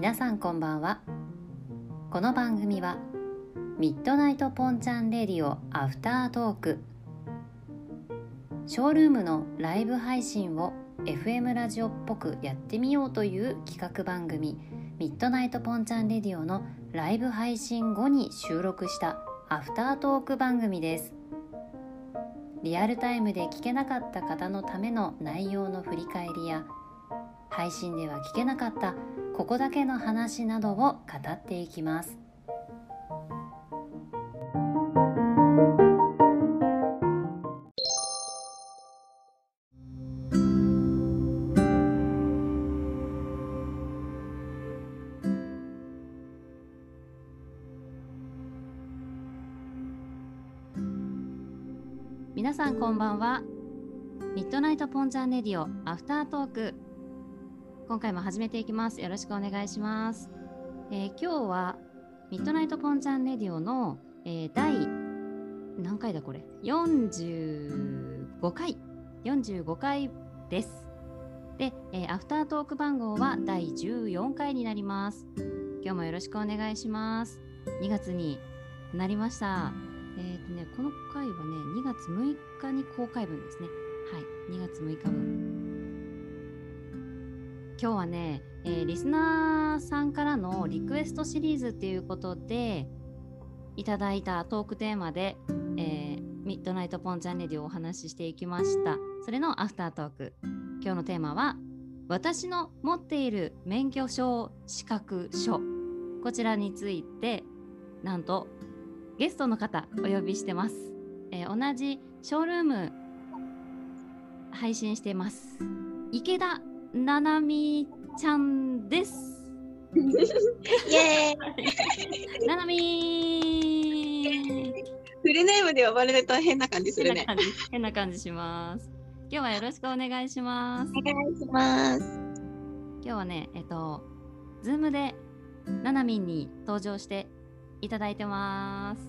皆さんこんばんは。この番組はミッドナイトポンチャンレディオアフタートーク。ショールームのライブ配信を FM ラジオっぽくやってみようという企画番組ミッドナイトポンチャンレディオのライブ配信後に収録したアフタートーク番組です。リアルタイムで聞けなかった方のための内容の振り返りや配信では聞けなかったここだけの話などを語っていきます。皆さんこんばんは。ミッドナイトポンチャンレディオアフタートーク今回も始めていきます。よろしくお願いします、えー今日はミッドナイトポンチャンレディオの、えー第何回だこれ？45回。45回です。で、えーアフタートーク番号は第14回になります。今日もよろしくお願いします。2月になりました。えっ、とね、この回はね、2月6日に公開分ですね。はい、2月6日分。今日はね、えーリスナーさんからのリクエストシリーズっていうことで、いただいたトークテーマで、えーミッドナイトポンチャンレディをお話ししていきました。それのアフタートーク。今日のテーマは、私の持っている免許証資格書。こちらについて、なんとゲストの方お呼びしてます。えー同じショールーム配信してます。池田ななみちゃんです。イエーイななみフルネームで呼ばれると変な感じするね。変な感じ変な感じします。今日はよろしくお願いします。お願いします。今日はね、えっと、 Zoomでななみんに登場していただいてます。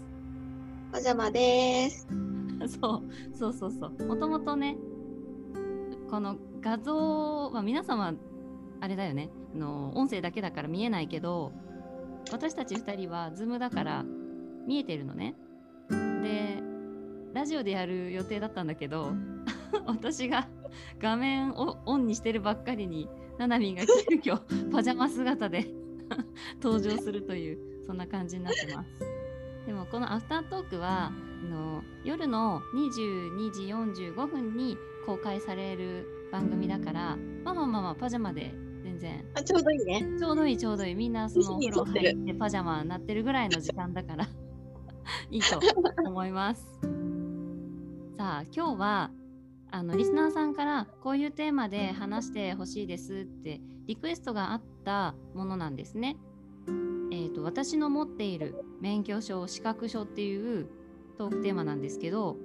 お邪魔です。そうそうそうそうもともとねこの画像は皆様あれだよね。あの音声だけだから見えないけど私たち2人は Zoomだから見えてるのね。でラジオでやる予定だったんだけど 私が画面をオンにしてるばっかりにななみんが急遽 パジャマ姿で 登場するというそんな感じになってます。でもこのアフタートークはあの夜の22時45分に公開される番組だからまあまあまあまあパジャマで全然。あちょうどいいね。ちょうどいいちょうどいい。みんなそのお風呂入ってパジャマになってるぐらいの時間だから いいと思います。さあ今日はあのリスナーさんからこういうテーマで話してほしいですってリクエストがあったものなんですね。えー、と私の持っている免許証資格証っていうトークテーマなんですけど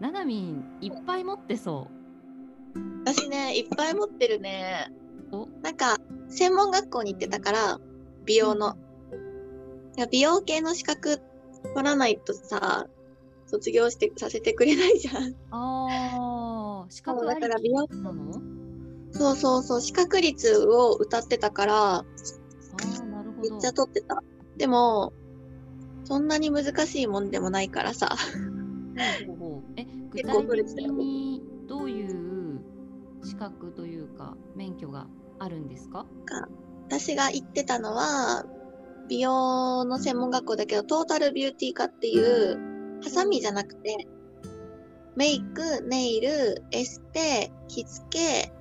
ななみん。いっぱい持ってそ私ね、いっぱい持ってるね。お？なんか、専門学校に行ってたから、美容の。いや美容系の資格取らないとさ、卒業してさせてくれないじゃん。うあー資格だから美容なの？そうそうそう、資格率を歌ってたから、あーなるほどめっちゃ取ってた。でも、そんなに難しいもんでもないからさ。結構体的取れてたよにどういう資格というか免許があるんですか？私が行ってたのは、美容の専門学校だけど、トータルビューティー科っていう、ハサミじゃなくて、メイク、ネイル、エステ、着付け、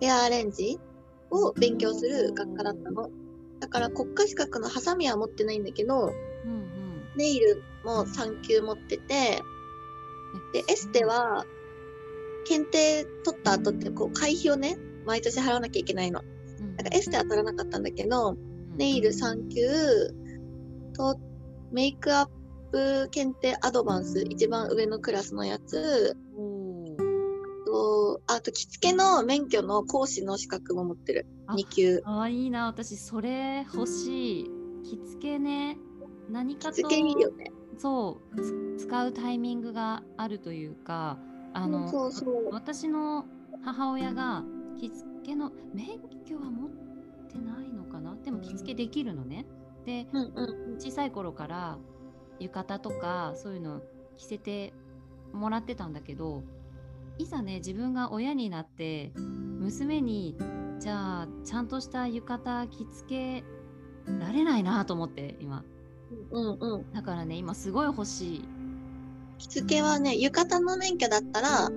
ヘアアレンジを勉強する学科だったの。だから国家資格のハサミは持ってないんだけど、うんうん。ネイルも3級持ってて、えで、エステは、検定取った後って、こう、会費をね、毎年払わなきゃいけないの。うんだからエステは取らなかったんだけど、うんネイル3級と、メイクアップ検定アドバンス、一番上のクラスのやつ、と、あと、着付けの免許の講師の資格も持ってる。あ2級。あーいいな私それ欲しい着付けね何かと着付けいいよね。そうつ使うタイミングがあるというかあのそうそう。私の母親が着付けの免許は持ってないのかな？でも着付けできるのね。でうんうん。小さい頃から浴衣とかそういうの着せてもらってたんだけどいざね自分が親になって娘にじゃあちゃんとした浴衣着付けられないなと思って今うんうん。だからね今すごい欲しい着付けはね、浴衣の免許だったら、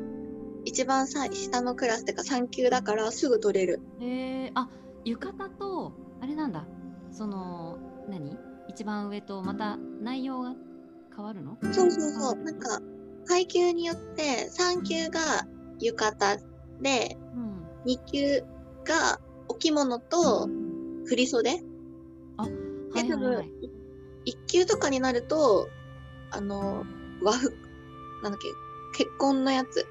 一番さ下のクラスっていうか3級だからすぐ取れる。へえあ浴衣とあれなんだ。その何？一番上とまた内容が変わるの？そうそうそう。なんか、階級によって3級が浴衣で、うん。2級がお着物と振り袖。はで、多分いはいはい、1級とかになると、あの、和服、なんだっけ、結婚のやつ、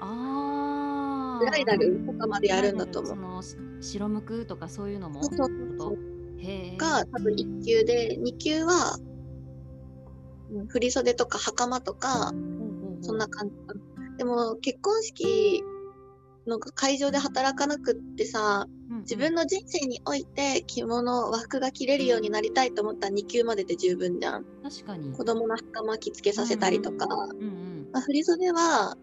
ああブライダルとかまでやるんだと思う。そのし白むくとかそういうのも？そうそうことへえが多分1級で、2級は、うん振り袖とか袴とか、そんな感じ。でも、結婚式の会場で働かなくってさ、自分の人生において着物、和服が着れるようになりたいと思ったら2級までで十分じゃん。確かに。子供の袴着付けさせたりとか。うんうんまあ、振り袖は、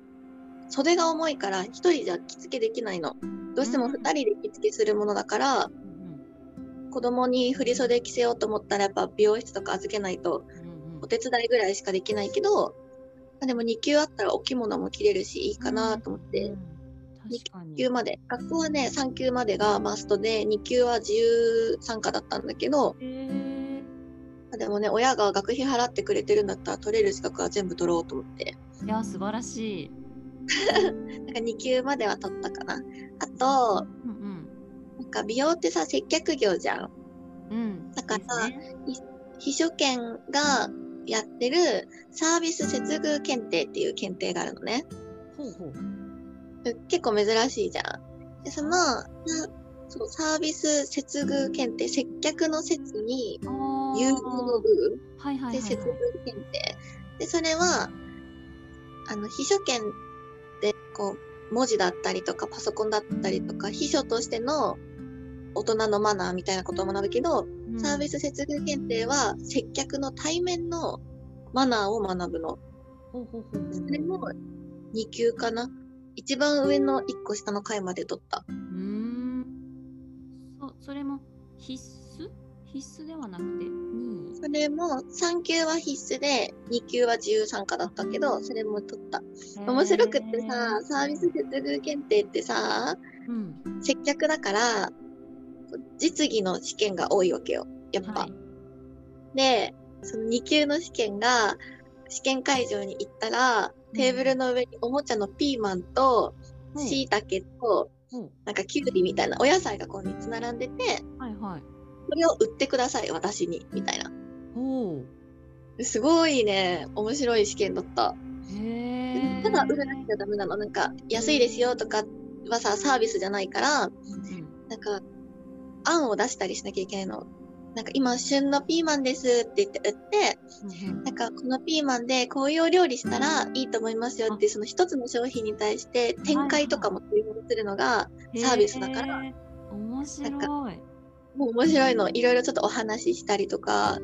袖が重いから一人じゃ着付けできないの。どうしても二人で着付けするものだから、うん子供に振り袖着せようと思ったらやっぱ美容室とか預けないとうんうん。お手伝いぐらいしかできないけど、まあでも2級あったらお着物も着れるしいいかなと思って、うん確かに2級まで。学校はね、3級までがマストで、2級は自由参加だったんだけど、でもね、親が学費払ってくれてるんだったら取れる資格は全部取ろうと思って。いや素晴らしい なんか2級までは取ったかな。あと、うんなんか美容ってさ、接客業じゃん。うんうんだからね秘書券がやってるサービス接遇検定っていう検定があるのね。ほうほう結構珍しいじゃん。で、その、なそうサービス接遇検定、接客の説に、あー優遇の部はいはいはいはいで接遇検定。で、それは、あの、秘書券で、こう、文字だったりとか、パソコンだったりとか、秘書としての大人のマナーみたいなことを学ぶけど、うんサービス接遇検定は接客の対面のマナーを学ぶの。それも2級かな。一番上の1個下の階まで取った。うーんそそれも必須？必須ではなくて？2位？それも3級は必須で、2級は自由参加だったけど、それも取った。面白くってさ、サービス接遇検定ってさ、うん接客だから、実技の試験が多いわけよ。やっぱ。はいで、その2級の試験が、試験会場に行ったら、テーブルの上におもちゃのピーマンと、うん椎茸と、なんかキュウリみたいなお野菜がこう3つ並んでて、はいはいこれを売ってください、私に、みたいな。ほすごいね、面白い試験だった。うへえただ売らなきゃダメなの。なんか、安いですよとかはさ、サービスじゃないから、うんなんか、案を出したりしなきゃいけないの。なんか、今、旬のピーマンですって言って売って、うんうん。なんか、このピーマンでこういうお料理したらいいと思いますよっていう、その一つの商品に対して展開とかも注文するのが、サービスだから。へー面白い。もう面白いの。いろいろちょっとお話ししたりとか、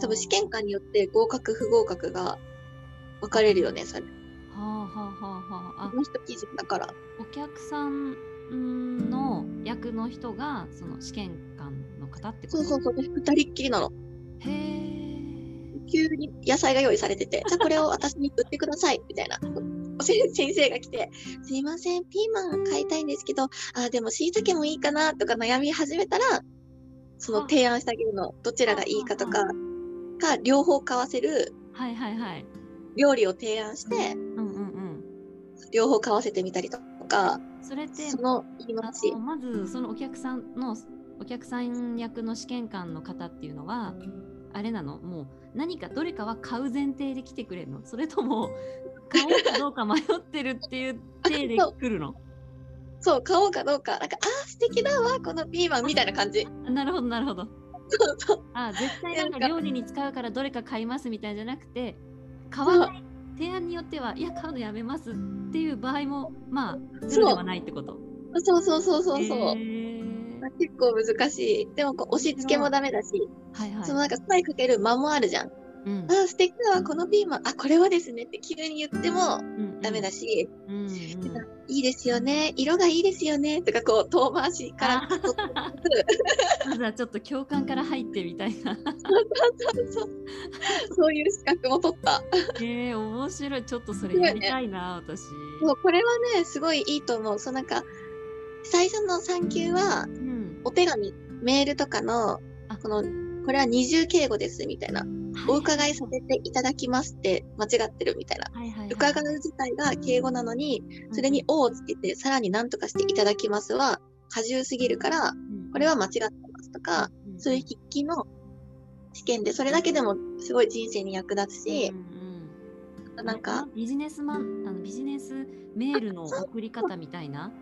多分試験官によって合格不合格が分かれるよね、それ。はあはあはあはあ。あ。この人基準だから。お客さんの役の人がその試験方ってこと？そうそうそう、二人っきりなの。へえ急に野菜が用意されてて、じゃあこれを私に売ってください、みたいな。先先生が来て、すいません、ピーマン買いたいんですけど、あ、でも椎茸もいいかな、とか悩み始めたら、その提案してあげるの、どちらがいいかとか、か、両方買わせる。はいはいはい。料理を提案して、両方買わせてみたりとか、それってその言いあ回し。の。まずそのお客さんのお客さん役の試験官の方っていうのはあれなの？もう何かどれかは買う前提で来てくれるの？それとも 買おうかどうか迷ってるっていう体で来るの？そう、買おうかどうか。なんか、あー、素敵だわ、このピーマン、みたいな感じ。あなるほどなるほど。あ絶対なんか料理に使うからどれか買いますみたいじゃなくて買わない提案によってはいや買うのやめますっていう場合もまあゼロではないってこと？そうそうそうそうそう。へー結構難しい。でもこう押し付けもダメだし、はいはいそのなんか声かける間もあるじゃん。うんあ、素敵だわ、このピーマン。あ、これはですねって急に言ってもうんダメだし、うんうんいいですよね、色がいいですよね、とかこう遠回しからあ まずはちょっと共感から入ってみたいなそうそういう資格も取った。えー、面白いちょっとそれやりたいな私そうこれはね、すごいいいと思う。そうなんか、最初の産休はうんお手紙、メールとかのあ、この、これは二重敬語ですみたいな。お伺いさせていただきますって間違ってるみたいな。はいはいはい。伺う自体が敬語なのに、それに「お」をつけて、さらに何とかしていただきますは、過重すぎるから、これは間違ってますとか、そういう筆記の試験で、それだけでもすごい人生に役立つしう、んなんか、ビジネスマンあのビジネスメールの送り方みたいな。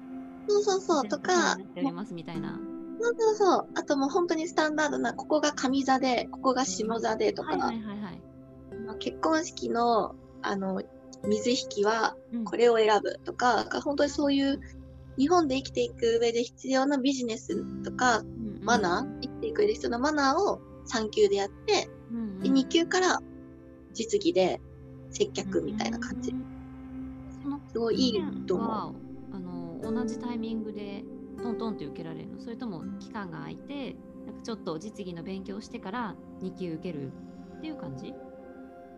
そうそうそう、とかますみたいなそうそうそう、あともう本当にスタンダードな、ここが上座で、ここが下座でとか、はいはいはいはい。まあ結婚式の、あの、水引きはうん。これを選ぶとか、本当にそういう日本で生きていく上で必要なビジネスとか、うんうん。マナー、生きていく上で必要なマナーを3級でやって、うんうん。で2級から実技で接客みたいな感じ。うんそのすごいいいと思う。はあの同じタイミングでトントンって受けられるのそれとも期間が空いてなんかちょっと実技の勉強をしてから2級受けるっていう感じ？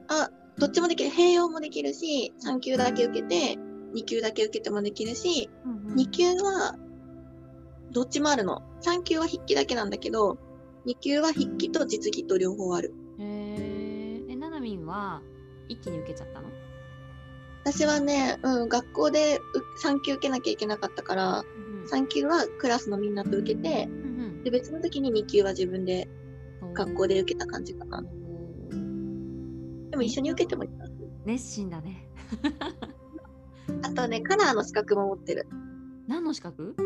あ、どっちもできる。併用もできるし、3級だけ受けて、2級だけ受けてもできるし、2級はどっちもあるの。3級は筆記だけなんだけど、2級は筆記と実技と両方ある。へーえななみんは一気に受けちゃったの？私はね、うん、学校で3級受けなきゃいけなかったから、3級はクラスのみんなと受けて、うんで、別の時に2級は自分でうん学校で受けた感じかな。でも一緒に受けてもいいな。熱心だね。あとね、カラーの資格も持ってる。何の資格？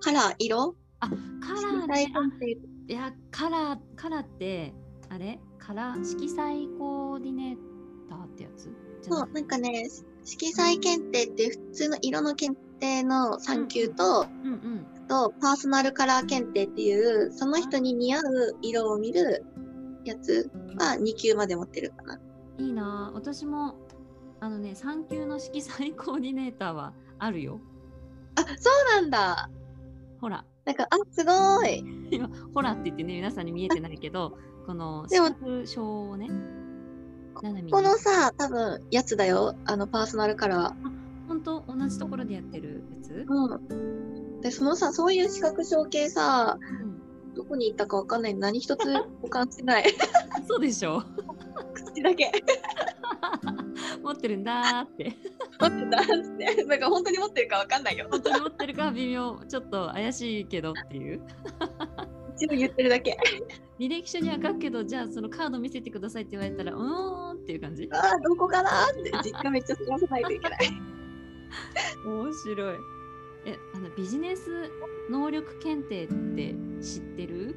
カラー、色。あカラーね。いやカラーカラーってあれ？カラー色彩コーディネーターってやつ？そう、ななんかね、色彩検定って普通の色の検定の3級と、うんうんと、パーソナルカラー検定っていう、その人に似合う色を見るやつは2級まで持ってるかな。いいなぁ私もあのね3級の色彩コーディネーターはあるよあ、そうなんだ。ほらなんか、あ、すごい。今ほらって言ってね皆さんに見えてないけどこのでも資格証をねこのさ、多分、やつだよ。あの、パーソナルカラー。本当同じところでやってるやつ、うん。で、そのさ、そういう資格証系さ、うん、どこに行ったかわかんない。何一つ保管してない。そうでしょ？口だけ。持ってるんだーって持ってたって。なんか本当に持ってるかわかんないよ。本当に持ってるかは微妙ちょっと怪しいけどっていう一応言ってるだけ。履歴書には書くけどじゃあそのカード見せてくださいって言われたらうーんっていう感じああ、どこかなーって実家めっちゃ探さないといけない。面白いえあのビジネス能力検定って知ってる？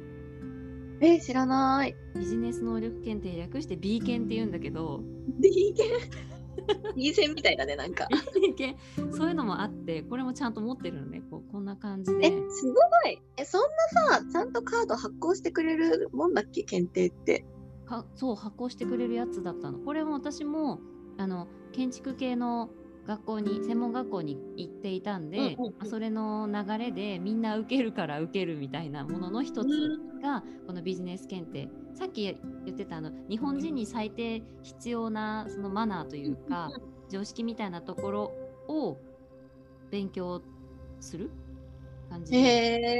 え、知らない。ビジネス能力検定略して B 検って言うんだけど D 剣 ?D 線みたいだね、なんか。B 検？そういうのもあってこれもちゃんと持ってるのねこうこんな感じえ、ですごい。え、そんなさ、ちゃんとカード発行してくれるもんだっけ、検定って。かそう発行してくれるやつだったのこれも私もあの建築系の学校に専門学校に行っていたんで、うんうんそれの流れでみんな受けるから受けるみたいなものの一つがこのビジネス検定。さっき言ってたあの日本人に最低必要なそのマナーというか常識みたいなところを勉強する感じで、へ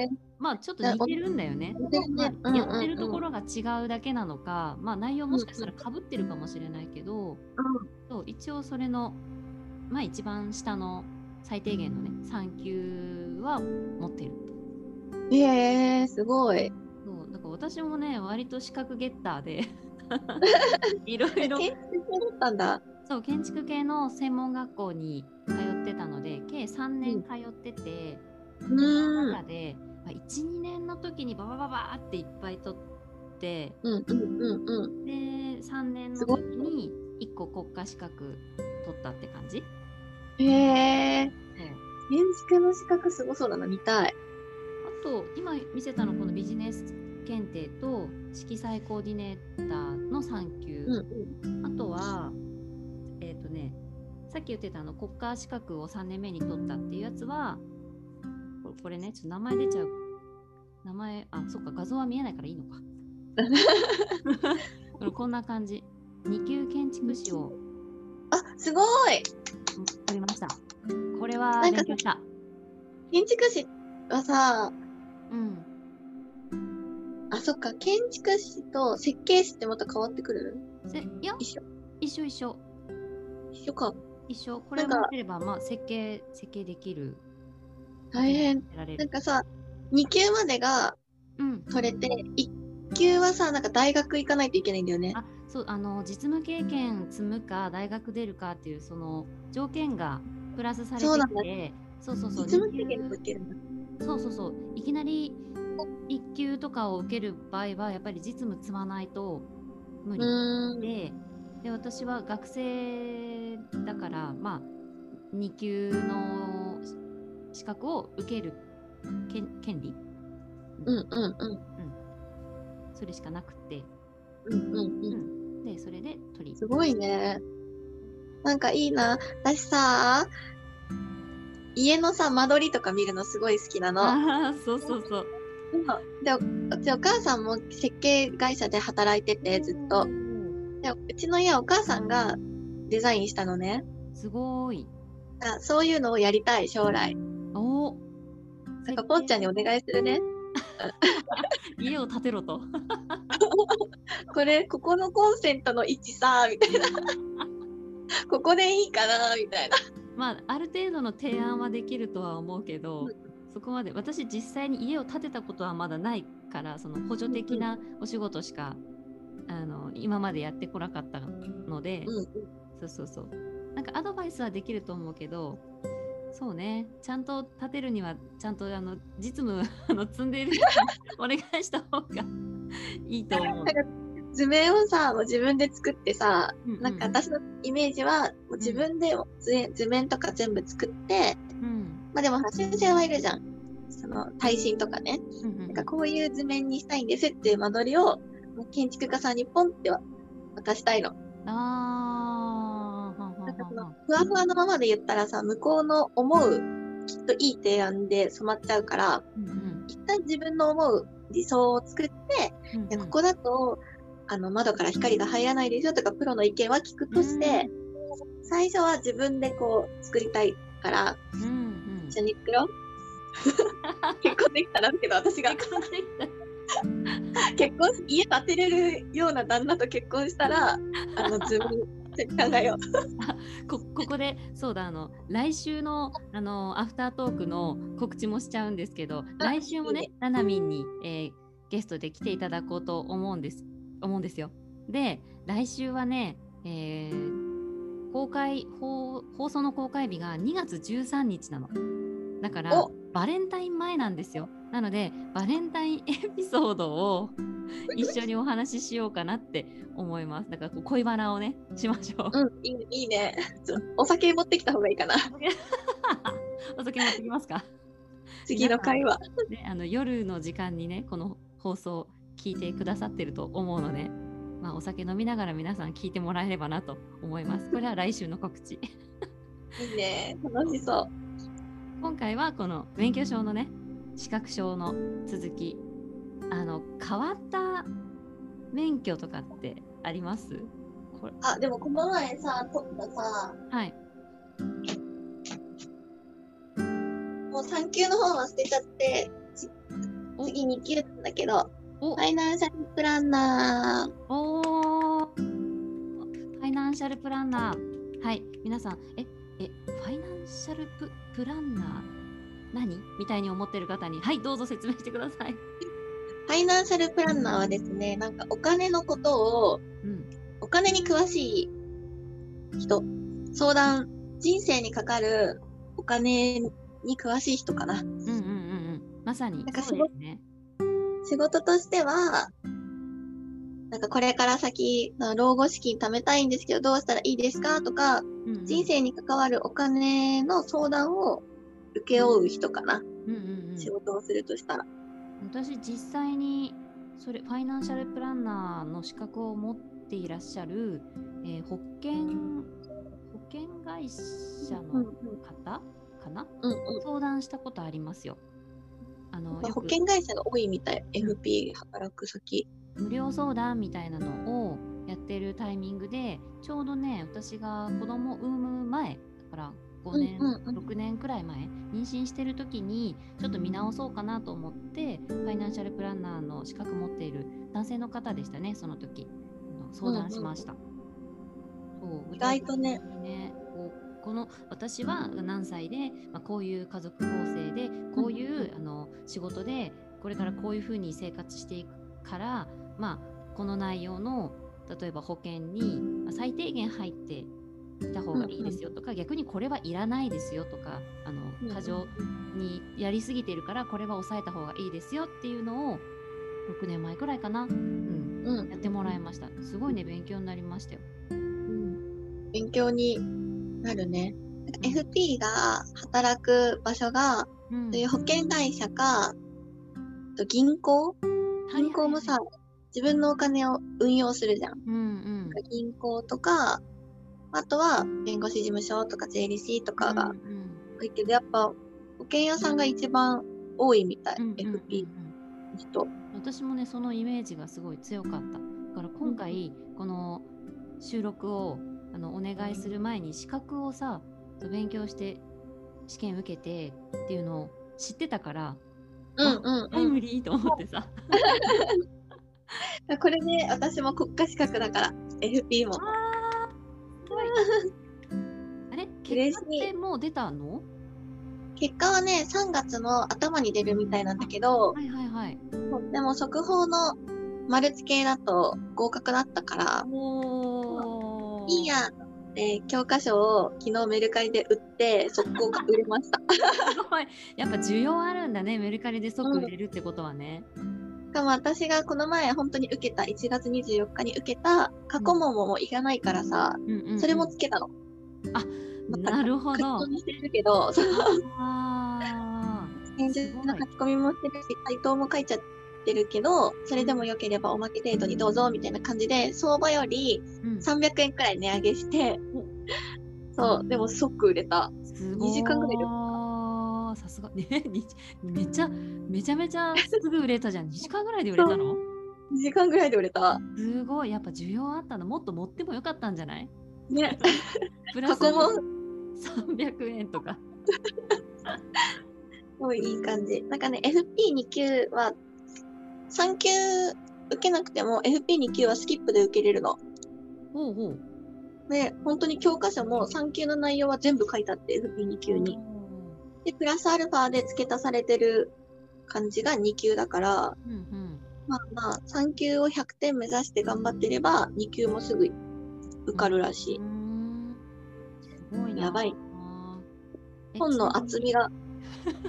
え。まあちょっと似てるんだよね。まあやってるところが違うだけなのか、まあ内容もしかしたらかぶってるかもしれないけど、そう一応それのまあ一番下の最低限のね3級は持ってるえ、すごい。そうだから私もね割と資格ゲッターで いろえ、いろ建築系だったんだ。そう建築系の専門学校に通ってたので計3年通ってて、うそのーん。中で、まあ、12年の時にババババーっていっぱい取ってうんうんうんうん。で3年の時に1個国家資格取ったって感じ？へえ。建築の資格すごそうだな、見たい。と今見せたのこのビジネス検定と色彩コーディネーターの3級、うんあとはえっ、とねさっき言ってたあの国家資格を3年目に取ったっていうやつはこれねちょっと名前出ちゃう。名前あそっか画像は見えないからいいのか。これこんな感じ。2級建築士をあ、すごい。うん取りました。これはなんか勉強した。建築士はさ、うん。あ、そっか、建築士と設計士ってまた変わってくる？せいや一緒。一緒一緒。一緒か。一緒。これをなんか持ってればまあ設計設計できる。大変。なんかさ、2級までがうん。取れて、1級はさ、なんか大学行かないといけないんだよね。あそうあの実務経験積むか大学出るかっていうその条件がプラスされててそうそうそう実務経験もいける。そうそうそういきなり1級とかを受ける場合はやっぱり実務積まないと無う理。でで私は学生だからまあ2級の資格を受ける権権利、うんうんうん。それしかなくて、うんうんううん。ん、でそれで取りすごいね。なんかいいな。私さ、家のさ、間取りとか見るのすごい好きなの。ああそうそうそうで、うちお母さんも設計会社で働いてて、ずっと。でうちの家はお母さんがデザインしたのね。すごいあそういうのをやりたい、将来。おおなんか、ぽっちゃんにお願いするね。家を建てろと。これ、ここのコンセントの位置さ、みたいな。ここでいいかな、みたいな。まあある程度の提案はできるとは思うけど、うん。そこまで。私実際に家を建てたことはまだないからその補助的なお仕事しか、あの今までやってこなかったので、うん。そうそうそう。なんかアドバイスはできると思うけどそうねちゃんと建てるにはちゃんとあの実務 あの積んでいる人に お願いした方がいいと思う。図面をさ、もう自分で作ってさ、うんうんなんか私のイメージは、もう自分で図図面とか全部作って、うんまあでもさ先生はいるじゃん。その耐震とかね。うんうんなんかこういう図面にしたいんですっていう間取りを、建築家さんにポンっては渡したいの。あなんかそのふわふわのままで言ったらさ、向こうの思うきっといい提案で染まっちゃうから、うんうん。一旦自分の思う理想を作って、うんいやここだと、あの、窓から光が入らないですよとか、プロの意見は聞くとして、最初は自分でこう、作りたいから、うんうん。一緒に作ろう。結婚できたらだけど、私が。結婚し、家建てれるような旦那と結婚したら、あの、図面考えよう。こここでそうだあの来週のあのアフタートークの告知もしちゃうんですけど来週もねななみんに、えーゲストで来ていただこうと思うんです思うんですよ。で来週はね、えー公開放放送の公開日が2月13日なの。だからおバレンタイン前なんですよ。なのでバレンタインエピソードを一緒にお話ししようかなって思います。だからこう恋バナをねしましょう。うん、いいいいね。お酒持ってきた方がいいかな。お酒持ってきますか？次の会話。ね、あの夜の時間にねこの放送聞いてくださってると思うので、まあ、お酒飲みながら皆さん聞いてもらえればなと思います。これは来週の告知。いいね。楽しそう。今回はこの免許証のね資格証の続き。あの変わった免許とかってあります？あ、でもこの前さ、撮ったさ、はい。もう3級の方は捨てちゃって、次2級なんだけど、お。ファイナンシャルプランナー。おー。ファイナンシャルプランナー。はい、皆さん、え、え、ファイナンシャルププランナー？何？みたいに思ってる方に、はい、どうぞ説明してください。ファイナンシャルプランナーはですね、なんかお金のことを、うん。お金に詳しい人、相談、人生にかかるお金に詳しい人かな。うんうんうんうん。まさになんかそうですね。仕事としては、なんかこれから先、老後資金貯めたいんですけど、どうしたらいいですかとか、うんうん人生に関わるお金の相談を請け負う人かな。うんうんうん仕事をするとしたら。私実際にそれファイナンシャルプランナーの資格を持っていらっしゃる、えー保険保険会社の方かな、うんうん相談したことありますよ。あのまあ保険会社が多いみたい、FP 働く先。無料相談みたいなのをやってるタイミングでちょうどね私が子供を産む前だから5年、うんうんうん。6年くらい前妊娠してる時にちょっと見直そうかなと思ってファイナンシャルプランナーの資格持っている男性の方でしたねその時。相談しました。そう意外とね。ねこの私は何歳で、まあ、こういう家族構成でこういう、あの仕事でこれからこういうふうに生活していくから、まあ、この内容の例えば保険にまあ最低限入っていた方がいいですよとか、逆にこれはいらないですよとかあの過剰にやりすぎてるからこれは抑えた方がいいですよっていうのを6年前くらいかな、うん、うん。やってもらいました。すごいね勉強になりましたよ。うん。勉強になるね。なん。か FP が働く場所が、うん。そういう保険会社か、あと銀行？銀行もさ、自分のお金を運用するじゃん。うんうん。銀行とか、あとは弁護士事務所とか税理士とかがうんうん多いけど、やっぱ保険屋さんが一番多いみたい、うんうんうん FP の人。私もねそのイメージがすごい強かっただから今回この収録をあのお願いする前に資格をさ勉強して試験受けてっていうのを知ってたからうんうんタイムリーと思ってさうん。これね、私も国家資格だから、FP も。あれ？結果ってもう出たの？結果はね、3月の頭に出るみたいなんだけど、はいはいはい。でも速報のマルチ系だと合格だったから、いいやって教科書を昨日メルカリで売って速攻売れました。すごい。やっぱ需要あるんだねメルカリで即売れるってことはね、しかも私がこの前本当に受けた1月24日に受けた過去問ももういらないからさ、うんうんうんそれもつけたの。あなるほど。書き込みしてるけど、そう。あ現実の書き込みもしてるし、回答も書いちゃってるけど、それでも良ければおまけ程度にどうぞみたいな感じで、相場よりー、うん。300円くらい値上げして、そう、でも即売れた。すごい2時間ぐらいでさすが ねにめちゃめちゃめちゃすぐ売れたじゃん2時間ぐらいで売れたの？2時間ぐらいで売れた。すごいやっぱ需要あったの？もっと持ってもよかったんじゃない？ね。プラスも300円とか すごいいい感じ。なんかね、FP2 級は、3級受けなくても FP2 級はスキップで受けれるの。ほうほうで、本当に教科書も3級の内容は全部書いてあって、FP2 級に。で、プラスアルファで付け足されてる感じが2級だから、うんうん。まあまあ、3級を100点目指して頑張ってれば、2級もすぐ受かるらしい。うーん。すごいな。やばい。え本の厚みが、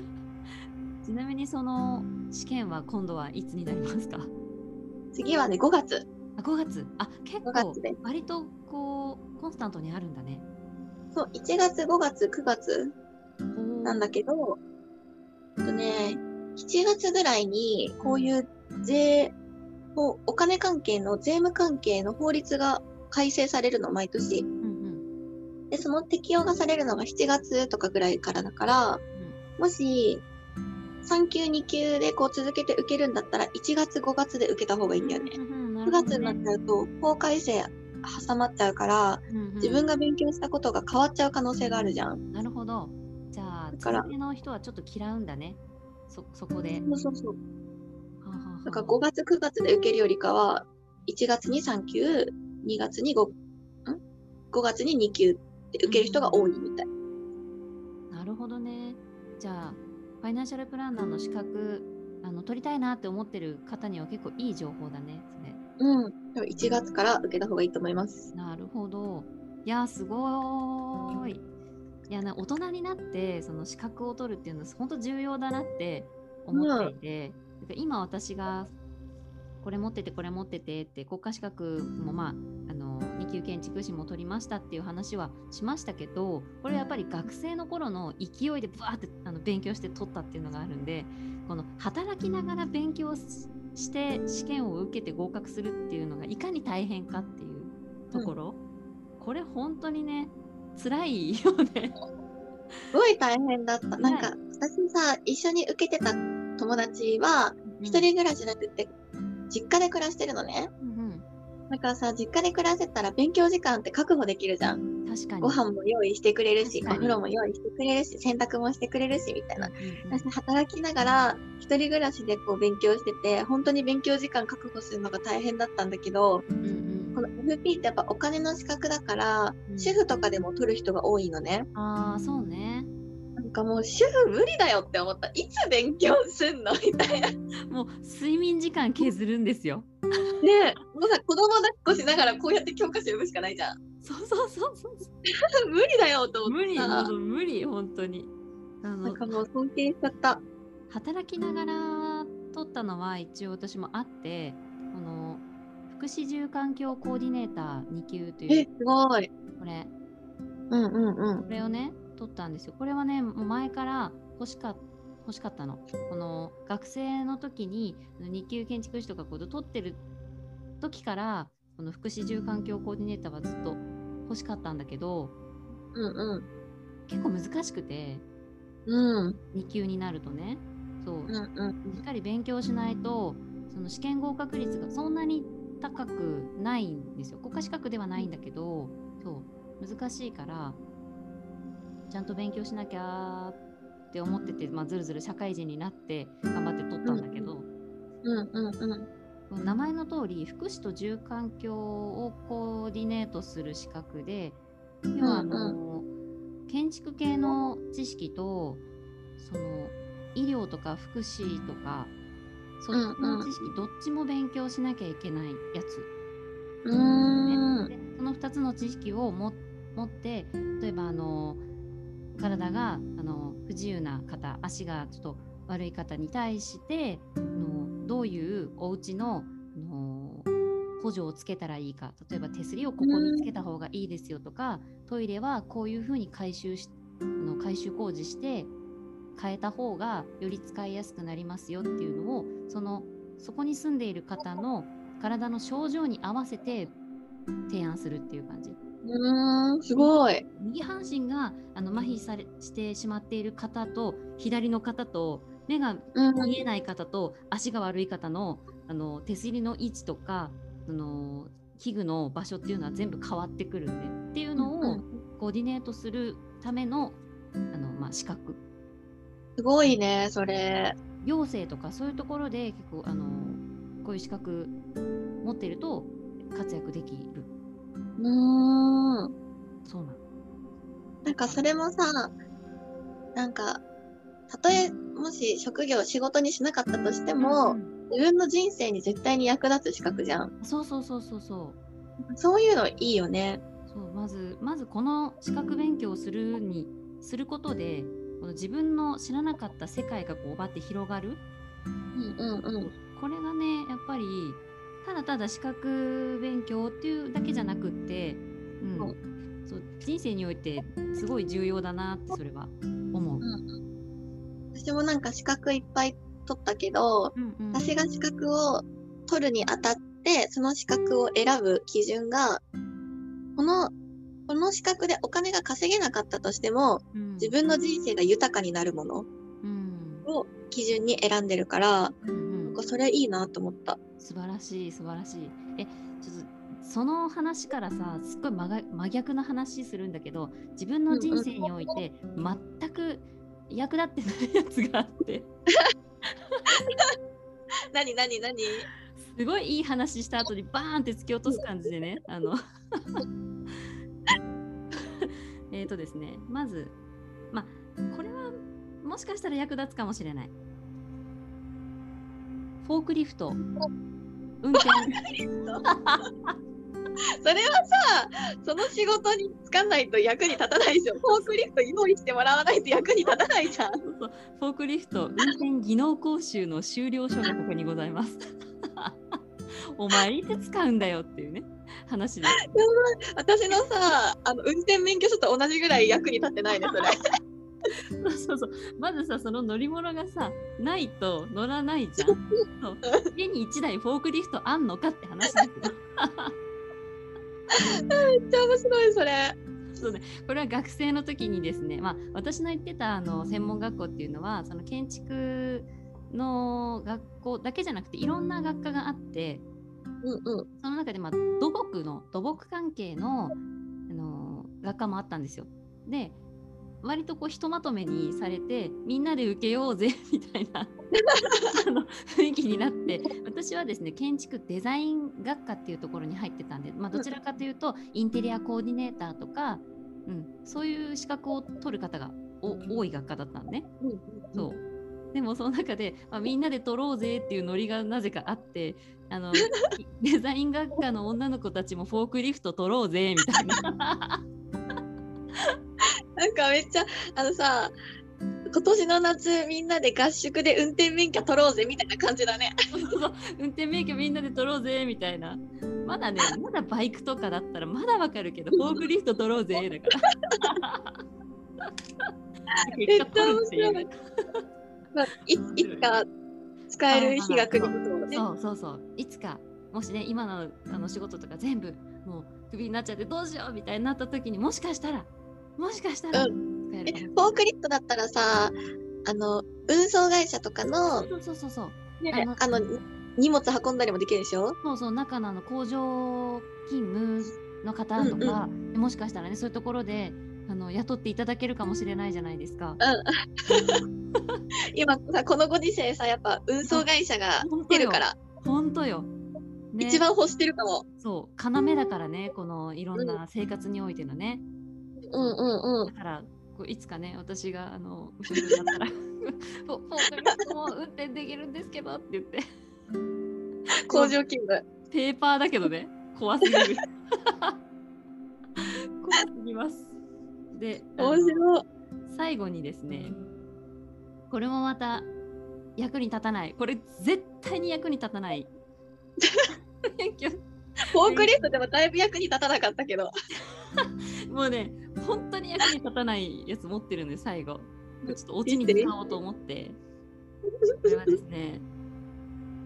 ちなみにその試験は今度はいつになりますか？次はね、5月。あ5月。あ結5構。割とこうコンスタントにあるんだね。そう、1月、5月、9月なんだけど、えっとね、7月ぐらいに、こういう税、おお金関係の税務関係の法律が改正されるの、毎年。うんうんで、その適用がされるのが7月とかぐらいからだから、もし、3級、2級でこう続けて受けるんだったら、1月、5月で受けた方がいいんだよね。9月になっちゃうと、法改正挟まっちゃうから、自分が勉強したことが変わっちゃう可能性があるじゃん。なるほどじゃあだから続けの人はちょっと嫌うんだねそそこでそうそうそう。はあはあはあだから5月、9月で受けるよりかは、1月に3級、2月に5、ん ?5 月に2級って受ける人が多いみたい。なるほどねじゃあファイナンシャルプランナーの資格あの取りたいなって思ってる方には結構いい情報だねそれうん。でも1月から受けた方がいいと思います。なるほど。いや、すごーい。いやな、大人になって、その資格を取るっていうのは、本当重要だなって思っていて、だから今私が、これ持ってて、これ持っててって、国家資格もまあ、あの、2級建築士も取りましたっていう話はしましたけどこれやっぱり学生の頃の勢いでバーってあの勉強して取ったっていうのがあるんでこの働きながら勉強して試験を受けて合格するっていうのがいかに大変かっていうところ、うん、これ本当にね辛いよね。すごい大変だった。なんか私さ一緒に受けてた友達は一人暮らしじゃなくて実家で暮らしてるのね。うんだからさ、実家で暮らせたら勉強時間って確保できるじゃん。確かに。ご飯も用意してくれるし、お風呂も用意してくれるし、洗濯もしてくれるし、みたいな。うんうん、働きながら、一人暮らしでこう勉強してて、本当に勉強時間確保するのが大変だったんだけど、うんうん、FP ってやっぱお金の資格だから、うん、主婦とかでも取る人が多いのね。ああ、そうね。なんかもう主婦無理だよって思った。いつ勉強すんのみたいな。もう睡眠時間削るんですよ。ねもうさ子供抱っこしながらこうやって教科書読むしかないじゃん。そうそうそうそう。無理だよと思って無理無理本当に。あのなんかもう尊敬しちゃった。働きながら取ったのは一応私もあってこの福祉住環境コーディネーター2級という。えすごい。これ。うんうんうん。これをね取ったんですよ。これはねもう前から欲しかった欲しかったの。この学生の時に2級建築士とかこう取ってる時からこの福祉住環境コーディネーターはずっと欲しかったんだけど、うんうん、結構難しくて、うん、2級になるとね。そう、うんうん、しっかり勉強しないとその試験合格率がそんなに高くないんですよ。国家資格ではないんだけどそう難しいからちゃんと勉強しなきゃって思ってて、まあ、ずるずる社会人になって頑張って取ったんだけど、うんうんうん、名前の通り福祉と住環境をコーディネートする資格で要はあの、建築系の知識とその医療とか福祉とかそっちの知識どっちも勉強しなきゃいけないやつ。うんね、その2つの知識を持って例えばあの体があの不自由な方足がちょっと悪い方に対してのどういうお家のの補助をつけたらいいか例えば手すりをここにつけた方がいいですよとか、トイレはこういうふうに改修しあの改修工事して変えた方がより使いやすくなりますよっていうのをそのそこに住んでいる方の体の症状に合わせて提案するっていう感じ。うんすごい。右半身があの麻痺されしてしまっている方と左の方と目が見えない方と足が悪い方のあの手すりの位置とかあの器具の場所っていうのは全部変わってくるんでっていうのをコーディネートするためのあの、まあ、資格すごいねそれ行政とかそういうところで結構あのこういう資格持ってると活躍できるうーん。そうなの。なんかそれもさ、なんか、たとえもし職業、仕事にしなかったとしても、うん、自分の人生に絶対に役立つ資格じゃん。そうそうそうそうそう。そういうのいいよね。そうまずまずこの資格勉強をするにすることでこの自分の知らなかった世界がこうばって広がる、うんうんうん、これがねやっぱりただただ資格勉強っていうだけじゃなくって、うん、そう人生においてすごい重要だなってそれは思う。うん、私もなんか資格いっぱい取ったけど、うんうん、私が資格を取るにあたってその資格を選ぶ基準がこのこの資格でお金が稼げなかったとしても、うん、自分の人生が豊かになるものを基準に選んでるから、うんうん、なんかそれいいなと思った。素晴らしい素晴らしい。えちょっとその話からさすっごい真逆な話するんだけど自分の人生において全く役立ってないやつがあって。何何何？すごいいい話した後にバーンって突き落とす感じでねあの えっとですねまずまあこれはもしかしたら役立つかもしれない。フォークリフト。運転。それはさその仕事に就かないと役に立たないでしょフォークリフト用意してもらわないと役に立たないじゃん。フォークリフト運転技能講習の修了書がここにございます。お前いつ使うんだよっていうね話です。私のさ、あの運転免許証と同じぐらい役に立ってないね、それ。そ うそうそう。まずさ、その乗り物がさ、ないと乗らないじゃん。そう家に1台フォークリフトあんのかって話だけど。めっちゃ面白い、それ。これは学生の時にですね、まあ、私の行ってたあの専門学校っていうのはその建築の学校だけじゃなくていろんな学科があって、うんうん。その中で、まあ、土木の土木関係のあの学科もあったんですよ。で割とこうひとまとめにされてみんなで受けようぜ みたいなあの雰囲気になって私はですね建築デザイン学科っていうところに入ってたんで、まあ、どちらかというとインテリアコーディネーターとか、うん、そういう資格を取る方がお多い学科だったんね。うんうんそうでもその中で、まあ、みんなで撮ろうぜっていうノリがなぜかあってあの デザイン学科の女の子たちもフォークリフト撮ろうぜみたいな。なんかめっちゃ、あのさ、今年の夏みんなで合宿で運転免許取ろうぜみたいな感じだね。そうそう運転免許みんなで取ろうぜみたいな。まだねまだバイクとかだったらまだわかるけどフォークリフト取ろうぜだから。結果取るっていう。ねまあ、いい。つか使える日が来ることをね。そうそうそう。いつかもしね今のあの仕事とか全部もうクビになっちゃってどうしようみたいになった時にもしかしたらもしかしたらう使えるかも。えフォークリフトだったらさ、あの、運送会社とかの、そうそうそうそうねあのあの、荷物運んだりもできるでしょ？そうそう中のあの工場勤務の方とか、もしかしたらねそういうところであの雇っていただけるかもしれないじゃないですか。今さ、このご時世さ、やっぱ運送会社がうん来てるから、本当よ。ね、一番欲してるかも。そう要だからねこのいろんな生活においてのね。うんうんうんだ。からこういつかね私があの後ろになったらフォークリフトも運転できるんですけどって言って工場勤務。ペーパーだけどね怖すぎる怖すぎます。であの面白い。最後にですねこれもまた役に立たない。これ絶対に役に立たない。フォークリフトでもだいぶ役に立たなかったけど。もうね本当に役に立たないやつ持ってるんで最後。ちょっとオチに使おうと思って。これはですね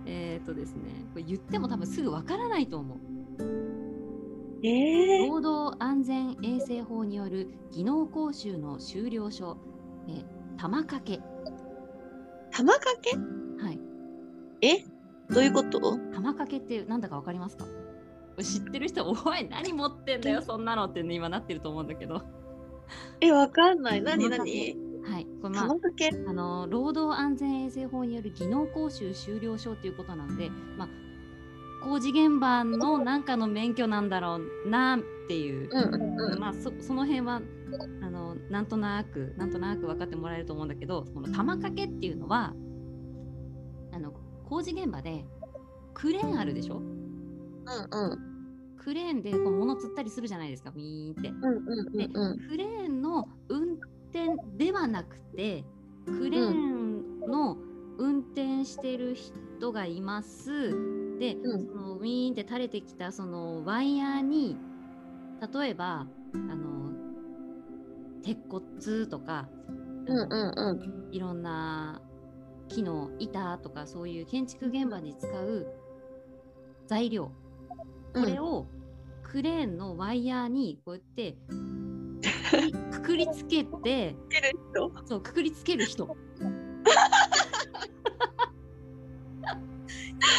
えっ、ー、とですねこれ言っても多分すぐわからないと思うええ労働安全衛生法による技能講習の終了書、えー玉掛け。玉掛け？はい。え？どういうこと？玉掛けってなんだかわかりますか？知ってる人おい何持ってんだよそんなのってね今なってると思うんだけど。え、わかんない。何？何？け。はい。これまあ玉掛け？あの労働安全衛生法による技能講習終了証ということなので、まあ、工事現場のなんかの免許なんだろうなっていう、うんうんうん。まあ、そその辺はあのなんとなくなんとなく分かってもらえると思うんだけどこの玉掛けっていうのはあの工事現場でクレーンあるでしょ？うんうん。クレーンでこう物釣ったりするじゃないですかウィーンって。うんうんうんうん。クレーンの運転ではなくてクレーンの運転してる人がいます。で、うん。そのウィーンって垂れてきたそのワイヤーに例えばあの鉄骨とか、うんうんうん。いろんな木の板とかそういう建築現場に使う材料。これをクレーンのワイヤーにこうやって くくりつけてそうくくりつける人。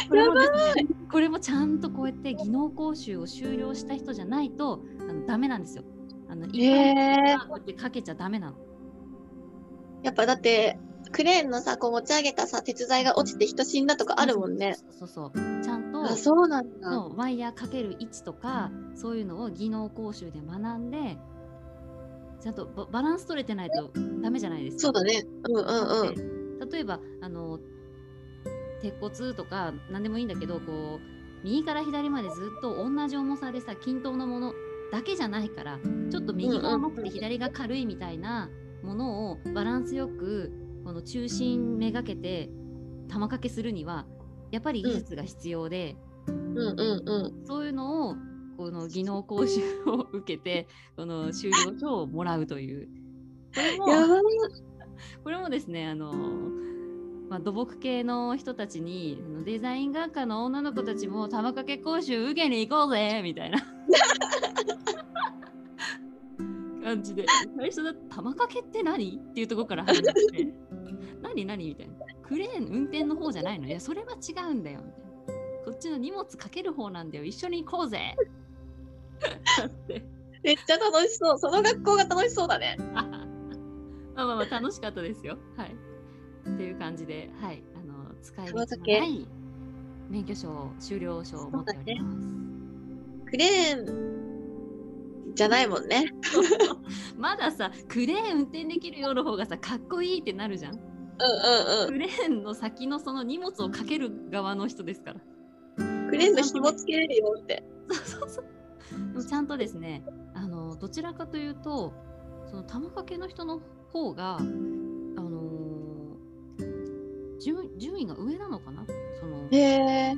これもですねこれもちゃんとこうやって技能講習を修了した人じゃないとあのダメなんですよ。あの一般こうやってかけちゃダメなの。やっぱだって、クレーンのさ、こう持ち上げたさ、鉄材が落ちて人死んだとかあるもんね。そうそうそう。ちゃんとあ、そうなんだ。のワイヤーかける位置とかそういうのを技能講習で学んでちゃんとババランス取れてないとダメじゃないですか。そうだね。うんうんうん。で例えばあの鉄骨とか何でもいいんだけどこう右から左までずっと同じ重さでさ均等なものだけじゃないからちょっと右が重くて左が軽いみたいなものをバランスよくこの中心めがけて玉掛けするにはやっぱり技術が必要で、うんうんうん。そういうのをこの技能講習を受けてこの修了書をもらうというこれも。これもですねあのまあ、土木系の人たちにデザイン学科の女の子たちも玉掛け講習受けに行こうぜみたいな。感じで。最初だ玉掛けって何？っていうところから始まって。何何？みたいな。クレーン運転の方じゃないの？いやそれは違うんだよ。みたいなこっちの荷物かける方なんだよ。一緒に行こうぜ。って。めっちゃ楽しそう。その学校が楽しそうだね。まあまあまあ楽しかったですよ。はい。っていう感じで、はい、あの使い道のない免許証修了証を持っております。クレーンじゃないもんね。まださ、クレーン運転できるようの方がさ、かっこいいってなるじゃん。うんうんうん。クレーンの先のその荷物をかける側の人ですから。クレーンの紐つけれるよって。そうそうそう。でもちゃんとですね、あのどちらかというと、その玉掛けの人の方が、順順位が上なのかな？そのへえ。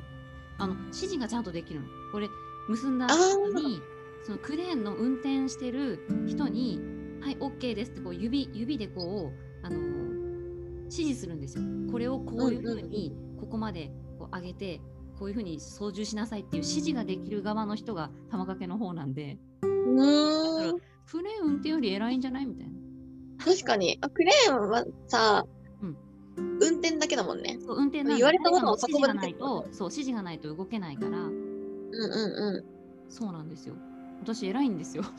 あの指示がちゃんとできるの。これ結んだ後にそのクレーンの運転してる人に「はい OK です」ってこう指指でこう、あの指示するんですよ。これをこういうふうにここまでこう上げてこういうふうに操縦しなさいっていう指示ができる側の人が玉掛けの方なんでうーん。クレーン運転より偉いんじゃない？みたいな。確かに。あクレーンはさ、転だけだもんね。そう運転言われたものを誰かの指示がない運ぶとそう指示がないと動けないからうんうんうん。そうなんですよ。私偉いんですよ。工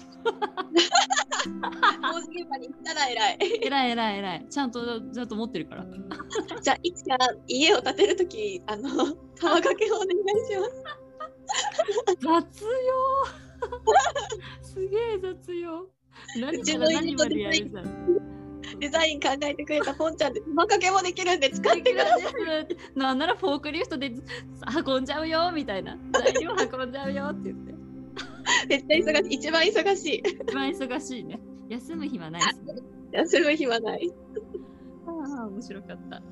事現場に行ったら偉い。偉い偉い偉い。ちゃんとちゃんと持ってるから。じゃあ、いつか家を建てるとき、あの、玉掛けをお願いします。雑用すげえ雑用何から何までやるじゃん。デザイン考えてくれたポンちゃんで玉掛けもできるんで使ってください。なんならフォークリフトで運んじゃうよみたいな材料運んじゃうよって言ってめっちゃ忙しい。一番忙しい。一番忙しいね休む暇ないですね休む暇ない。ああ面白かった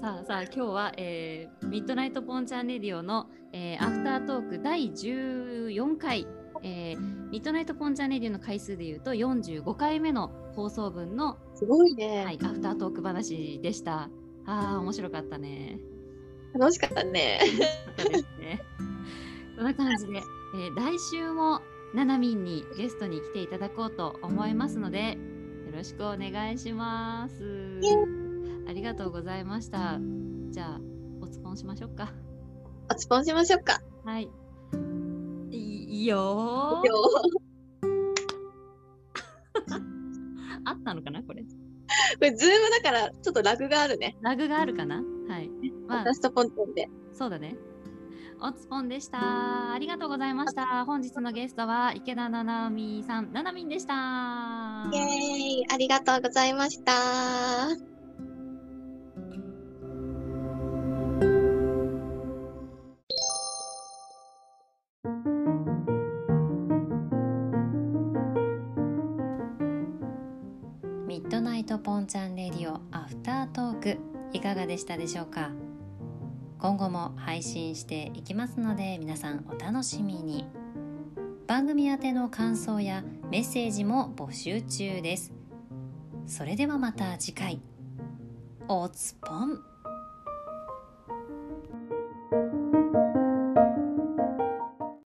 さあさあ今日は、えーミッドナイトポンチャンレディオの、えーアフタートーク第14回、えーミッドナイトポンチャンレディオの回数でいうと45回目の放送分のすごいね。はい、アフタートーク話でした。ああ、面白かったね。楽しかったね。楽しかったですね。こんな感じで、えー来週もななみんにゲストに来ていただこうと思いますので、よろしくお願いします。ありがとうございました。じゃあ、おつぽんしましょうか。おつぽんしましょうか。はい。よー今 あったのかなこれ。日これ、ズームだから、ちょっとラグがあるね。ラグがあるかな？はい。まあ、私とポンちゃんで。そうだね。おつぽんでした。ありがとうございました。本日のゲストは池田ななみさん、ななみんでした。イエーイありがとうございました。がでしたでしょうか？今後も配信していきますので皆さんお楽しみに。番組宛ての感想やメッセージも募集中です。それではまた次回。おつぽん。